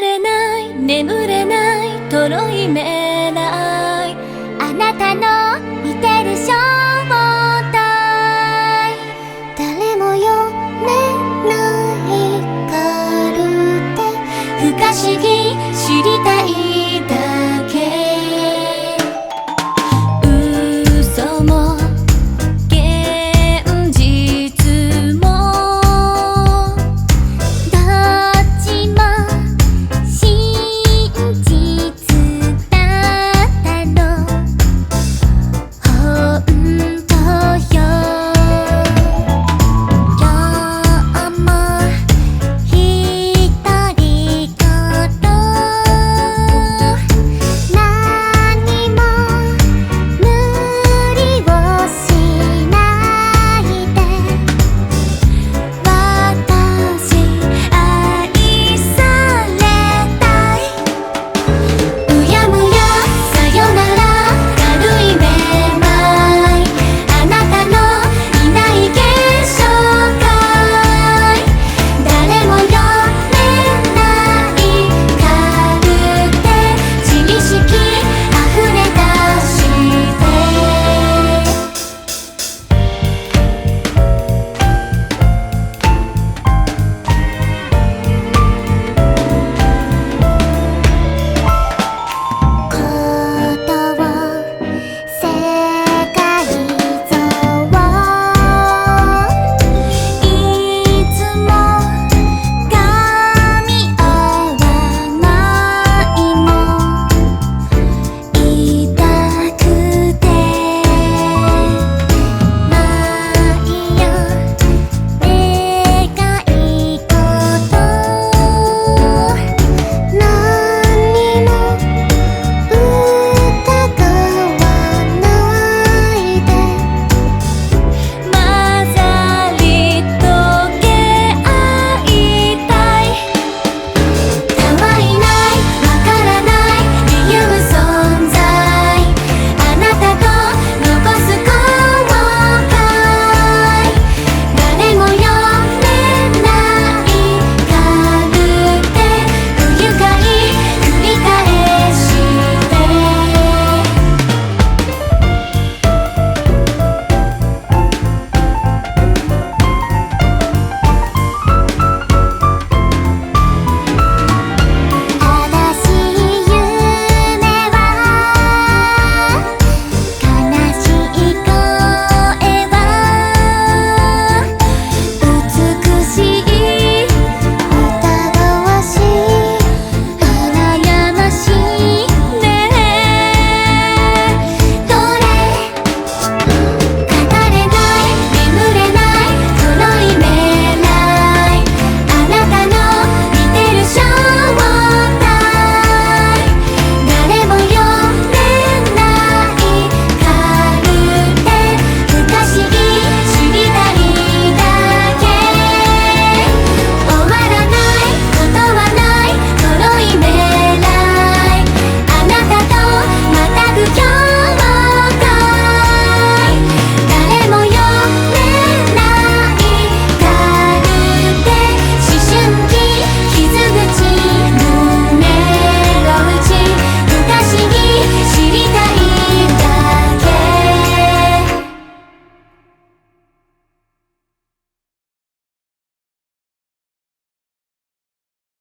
れない眠れないとろいない。あなたの見てる正体誰も読めないカルテ。不可思議知りたい。